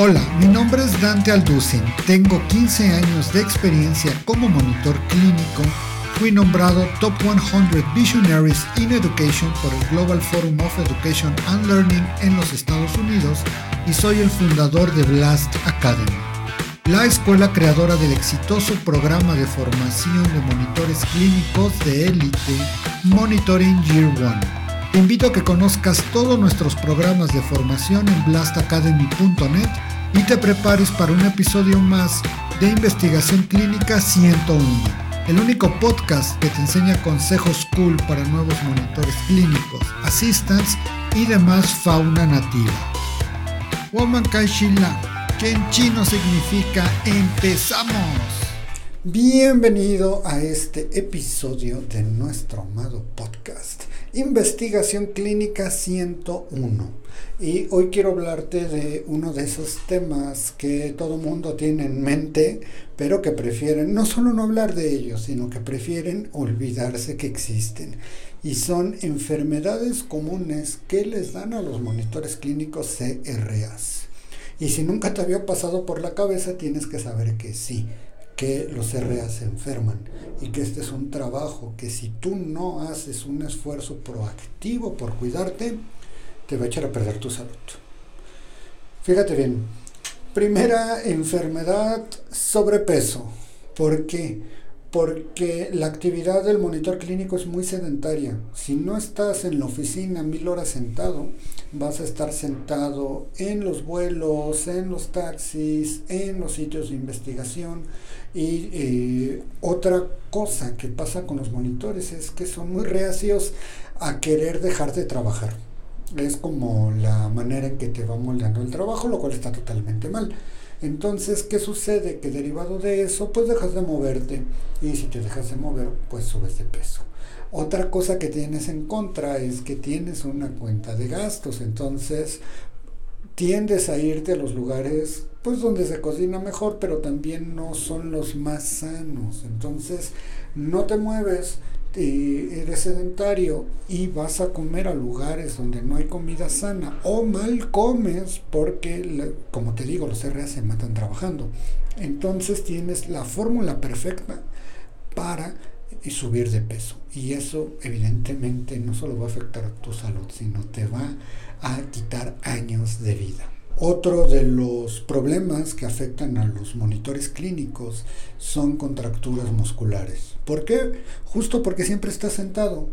Hola, mi nombre es Dante Alducin. Tengo 15 años de experiencia como monitor clínico. Fui nombrado Top 100 Visionaries in Education por el Global Forum of Education and Learning en los Estados Unidos y soy el fundador de Blast Academy, la escuela creadora del exitoso programa de formación de monitores clínicos de élite Monitoring Year One. Te invito a que conozcas todos nuestros programas de formación en blastacademy.net y te prepares para un episodio más de Investigación Clínica 101, el único podcast que te enseña consejos cool para nuevos monitores clínicos, assistants y demás fauna nativa. Woman Kaishila, que en chino significa empezamos. Bienvenido a este episodio de nuestro amado podcast, Investigación Clínica 101. Y hoy quiero hablarte de uno de esos temas que todo mundo tiene en mente, pero que prefieren no solo no hablar de ellos, sino que prefieren olvidarse que existen. Y son enfermedades comunes que les dan a los monitores clínicos CRAs. Y si nunca te había pasado por la cabeza, tienes que saber que sí que los RA se enferman y que este es un trabajo que si tú no haces un esfuerzo proactivo por cuidarte, te va a echar a perder tu salud. Fíjate bien, primera enfermedad, sobrepeso. ¿Por qué? Porque la actividad del monitor clínico es muy sedentaria. Si no estás en la oficina mil horas sentado, vas a estar sentado en los vuelos, en los taxis, en los sitios de investigación y eh, otra cosa que pasa con los monitores es que son muy reacios a querer dejar de trabajar. Es como la manera en que te va moldeando el trabajo, lo cual está totalmente mal. Entonces, ¿qué sucede? Que derivado de eso, pues dejas de moverte. Y si te dejas de mover, pues subes de peso. Otra cosa que tienes en contra es que tienes una cuenta de gastos. Entonces, tiendes a irte a los lugares pues donde se cocina mejor, pero también no son los más sanos. Entonces, no te mueves, eres sedentario y vas a comer a lugares donde no hay comida sana o mal comes porque, como te digo, los RA se matan trabajando. Entonces tienes la fórmula perfecta para subir de peso. Y eso evidentemente no solo va a afectar tu salud, sino te va a quitar años de vida. Otro de los problemas que afectan a los monitores clínicos son contracturas musculares. ¿Por qué? Justo porque siempre estás sentado.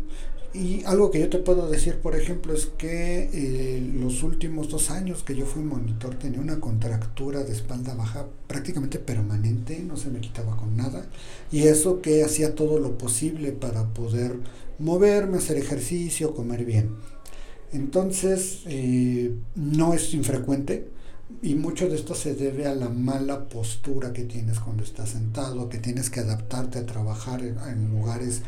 Y algo que yo te puedo decir, por ejemplo, es que eh, los últimos dos años que yo fui monitor tenía una contractura de espalda baja prácticamente permanente, no se me quitaba con nada. Y eso que hacía todo lo posible para poder moverme, hacer ejercicio, comer bien entonces, eh, no es infrecuente y mucho de esto se debe a la mala postura que tienes cuando estás sentado, que tienes que adaptarte a trabajar en, lugares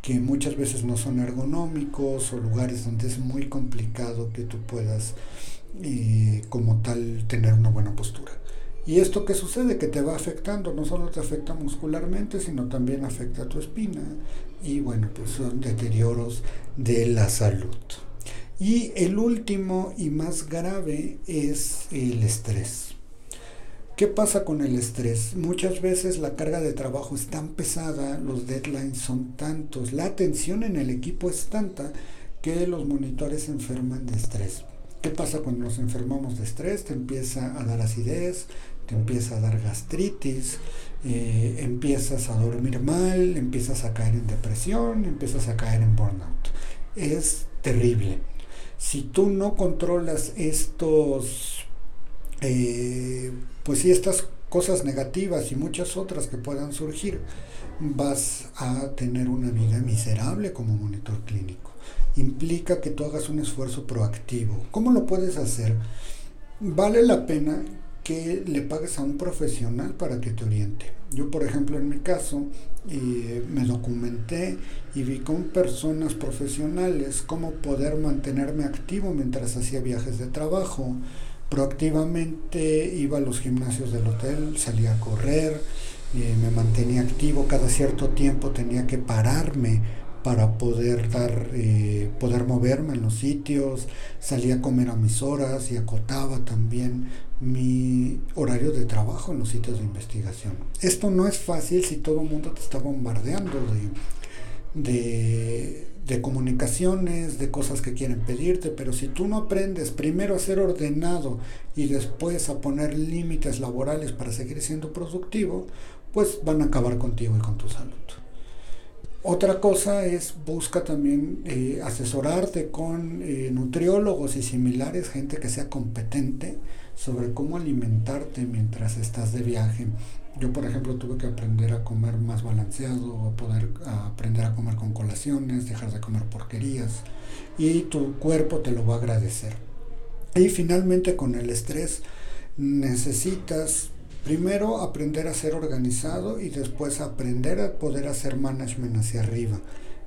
que muchas veces no son ergonómicos o lugares donde es muy complicado que tú puedas eh, como tal tener una buena postura. ¿Y esto qué sucede? Que te va afectando, no solo te afecta muscularmente, sino también afecta a tu espina y bueno, pues son deterioros de la salud. Y el último y más grave es el estrés. ¿Qué pasa con el estrés? Muchas veces la carga de trabajo es tan pesada, los deadlines son tantos, la tensión en el equipo es tanta que los monitores se enferman de estrés. ¿Qué pasa cuando nos enfermamos de estrés? Te empieza a dar acidez, te empieza a dar gastritis, eh, empiezas a dormir mal, empiezas a caer en depresión, empiezas a caer en burnout. Es terrible si tú no controlas estos, eh, pues sí, estas cosas negativas y muchas otras que puedan surgir, vas a tener una vida miserable como monitor clínico. Implica que tú hagas un esfuerzo proactivo. ¿Cómo lo puedes hacer? Vale la pena que le pagues a un profesional para que te oriente. Yo, por ejemplo, en mi caso, eh, me documenté y vi con personas profesionales cómo poder mantenerme activo mientras hacía viajes de trabajo. Proactivamente iba a los gimnasios del hotel, salía a correr, eh, me mantenía activo, cada cierto tiempo tenía que pararme para poder dar, eh, poder moverme en los sitios, salía a comer a mis horas y acotaba también de trabajo en los sitios de investigación. Esto no es fácil si todo el mundo te está bombardeando de, de, comunicaciones, de cosas que quieren pedirte, pero si tú no aprendes primero a ser ordenado y después a poner límites laborales para seguir siendo productivo, pues van a acabar contigo y con tu salud. Otra cosa es busca también eh, asesorarte con eh, nutriólogos y similares, gente que sea competente sobre cómo alimentarte mientras estás de viaje. Yo, por ejemplo, tuve que aprender a comer más balanceado, poder aprender a comer con colaciones, dejar de comer porquerías y tu cuerpo te lo va a agradecer. Y finalmente con el estrés necesitas primero aprender a ser organizado y después aprender a poder hacer management hacia arriba.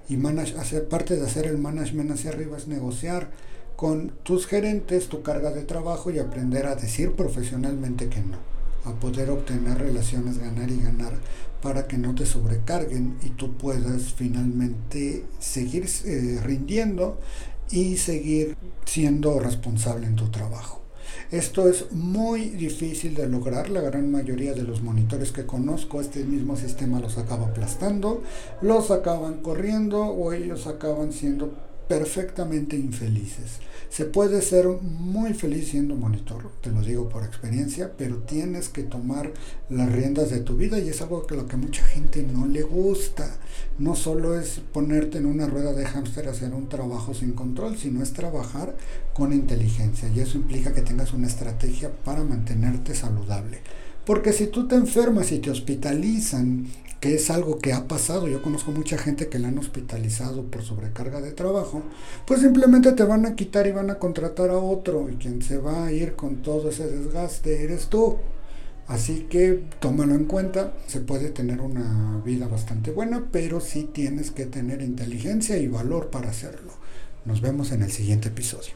Y manage, hacer parte de hacer el management hacia arriba es negociar con tus gerentes tu carga de trabajo y aprender a decir profesionalmente que no, a poder obtener relaciones ganar y ganar para que no te sobrecarguen y tú puedas finalmente seguir eh, rindiendo y seguir siendo responsable en tu trabajo. Esto es muy difícil de lograr. La gran mayoría de los monitores que conozco, este mismo sistema los acaba aplastando, los acaban corriendo o ellos acaban siendo perfectamente infelices. Se puede ser muy feliz siendo monitor, te lo digo por experiencia, pero tienes que tomar las riendas de tu vida y es algo que lo que mucha gente no le gusta. No solo es ponerte en una rueda de hámster a hacer un trabajo sin control, sino es trabajar con inteligencia y eso implica que tengas una estrategia para mantenerte saludable. Porque si tú te enfermas y te hospitalizan que es algo que ha pasado. Yo conozco mucha gente que la han hospitalizado por sobrecarga de trabajo, pues simplemente te van a quitar y van a contratar a otro y quien se va a ir con todo ese desgaste eres tú. Así que tómalo en cuenta, se puede tener una vida bastante buena, pero sí tienes que tener inteligencia y valor para hacerlo. Nos vemos en el siguiente episodio.